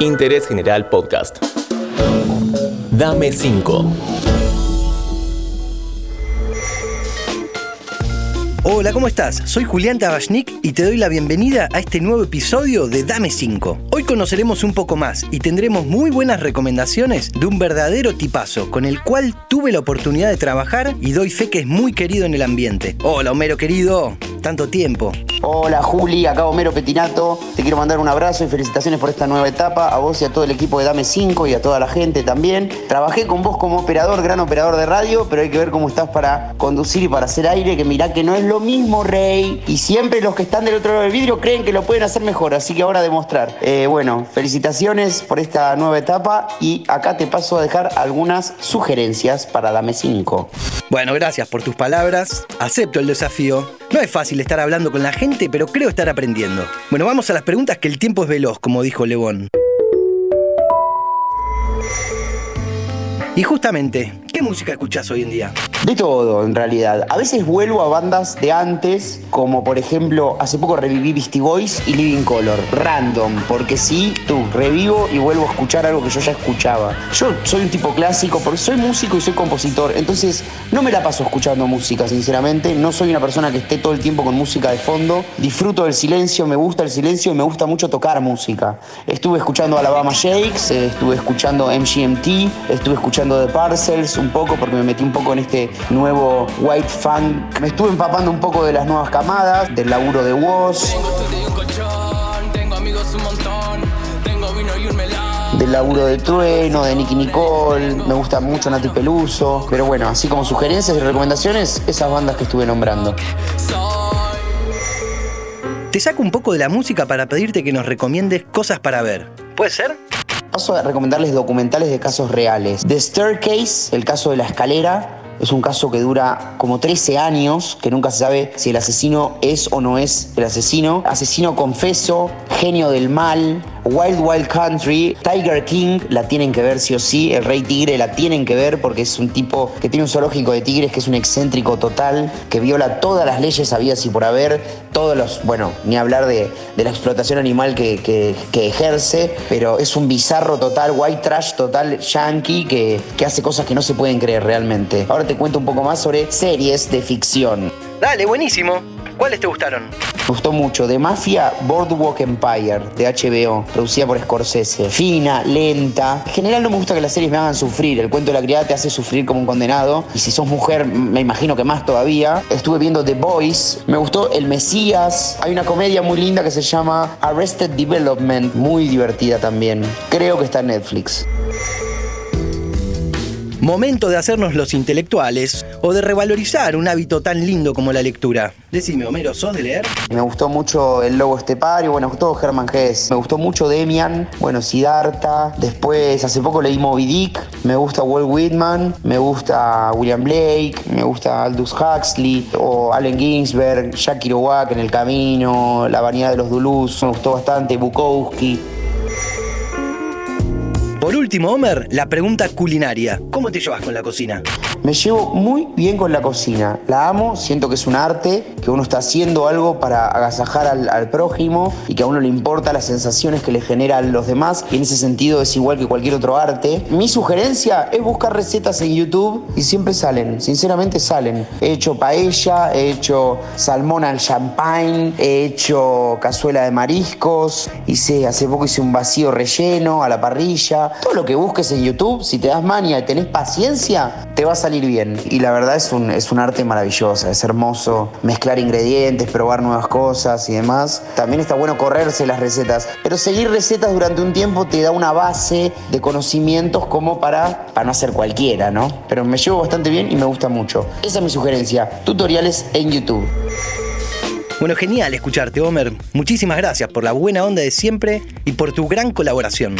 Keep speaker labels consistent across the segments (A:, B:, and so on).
A: Interés General Podcast. Dame 5.
B: Hola, ¿cómo estás? Soy Julián Tabachnik y te doy la bienvenida a este nuevo episodio de Dame 5. Hoy conoceremos un poco más y tendremos muy buenas recomendaciones de un verdadero tipazo con el cual tuve la oportunidad de trabajar y doy fe que es muy querido en el ambiente. Hola, Homero querido, tanto tiempo.
C: Hola Juli, acá Homero Petinato. Te quiero mandar un abrazo y felicitaciones por esta nueva etapa. A vos y a todo el equipo de Dame 5 y a toda la gente también. Trabajé con vos como operador, gran operador de radio, pero hay que ver cómo estás para conducir y para hacer aire, que mirá que no es lo mismo, Rey. Y siempre los que están del otro lado del vidrio creen que lo pueden hacer mejor, así que ahora demostrar. Eh, bueno, felicitaciones por esta nueva etapa y acá te paso a dejar algunas sugerencias para Dame 5.
B: Bueno, gracias por tus palabras. Acepto el desafío. No es fácil estar hablando con la gente, pero creo estar aprendiendo. Bueno, vamos a las preguntas que el tiempo es veloz, como dijo Lebón. Y justamente, ¿qué música escuchás hoy en día?
C: De todo, en realidad. A veces vuelvo a bandas de antes, como por ejemplo, hace poco reviví Beastie Boys y Living Color. Random, porque sí, tú, revivo y vuelvo a escuchar algo que yo ya escuchaba. Yo soy un tipo clásico, porque soy músico y soy compositor, entonces no me la paso escuchando música, sinceramente. No soy una persona que esté todo el tiempo con música de fondo. Disfruto del silencio, me gusta el silencio y me gusta mucho tocar música. Estuve escuchando Alabama Shakes, eh, estuve escuchando MGMT, estuve escuchando The Parcels un poco porque me metí un poco en este nuevo white funk. Me estuve empapando un poco de las nuevas camadas, del laburo de Woz. Del laburo de Trueno, de Nicky Nicole, me gusta mucho Nati Peluso, pero bueno, así como sugerencias y recomendaciones, esas bandas que estuve nombrando.
B: Te saco un poco de la música para pedirte que nos recomiendes cosas para ver. ¿Puede ser?
C: Paso a recomendarles documentales de casos reales. The Staircase, el caso de la escalera, es un caso que dura como 13 años, que nunca se sabe si el asesino es o no es el asesino. Asesino confeso, genio del mal, Wild Wild Country, Tiger King, la tienen que ver sí o sí, el Rey Tigre la tienen que ver porque es un tipo que tiene un zoológico de tigres, que es un excéntrico total, que viola todas las leyes habidas y por haber, todos los, bueno, ni hablar de, la explotación animal que, que, ejerce, pero es un bizarro total, white trash total, yankee, que, que hace cosas que no se pueden creer realmente. Ahora te cuento un poco más sobre series de ficción.
B: Dale, buenísimo. ¿Cuáles te gustaron?
C: Me gustó mucho. De Mafia, Boardwalk Empire, de HBO, producida por Scorsese. Fina, lenta. En general no me gusta que las series me hagan sufrir. El cuento de la criada te hace sufrir como un condenado. Y si sos mujer, me imagino que más todavía. Estuve viendo The Boys. Me gustó El Mesías. Hay una comedia muy linda que se llama Arrested Development. Muy divertida también. Creo que está en Netflix.
B: Momento de hacernos los intelectuales o de revalorizar un hábito tan lindo como la lectura. Decime, Homero, ¿sos de leer?
C: Me gustó mucho El Lobo Estepario, bueno, gustó Germán Gess. Me gustó mucho Demian, bueno, Siddhartha. Después, hace poco leí Moby Dick. Me gusta Walt Whitman, me gusta William Blake, me gusta Aldous Huxley o Allen Ginsberg, Jack Kerouac en El Camino, La Vanidad de los Dulus. Me gustó bastante Bukowski.
B: Por último, Homer, la pregunta culinaria. ¿Cómo te llevas con la cocina?
C: Me llevo muy bien con la cocina. La amo, siento que es un arte, que uno está haciendo algo para agasajar al, prójimo y que a uno le importa las sensaciones que le generan los demás. Y en ese sentido es igual que cualquier otro arte. Mi sugerencia es buscar recetas en YouTube y siempre salen, sinceramente salen. He hecho paella, he hecho salmón al champagne, he hecho cazuela de mariscos, hice hace poco hice un vacío relleno a la parrilla todo lo que busques en YouTube, si te das mania y tenés paciencia, te va a salir bien. Y la verdad es un, es un arte maravilloso, es hermoso mezclar ingredientes, probar nuevas cosas y demás. También está bueno correrse las recetas, pero seguir recetas durante un tiempo te da una base de conocimientos como para, para no hacer cualquiera, ¿no? Pero me llevo bastante bien y me gusta mucho. Esa es mi sugerencia, tutoriales en YouTube.
B: Bueno, genial escucharte, Homer. Muchísimas gracias por la buena onda de siempre y por tu gran colaboración.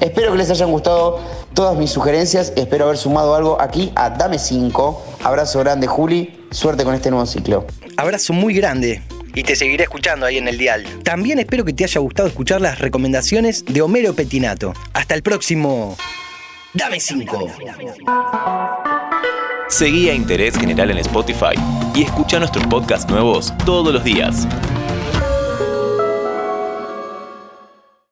C: Espero que les hayan gustado todas mis sugerencias. Espero haber sumado algo aquí a Dame 5. Abrazo grande, Juli. Suerte con este nuevo ciclo.
B: Abrazo muy grande. Y te seguiré escuchando ahí en el dial. También espero que te haya gustado escuchar las recomendaciones de Homero Petinato. Hasta el próximo. Dame 5.
A: Seguí a Interés General en Spotify y escucha nuestros podcasts nuevos todos los días.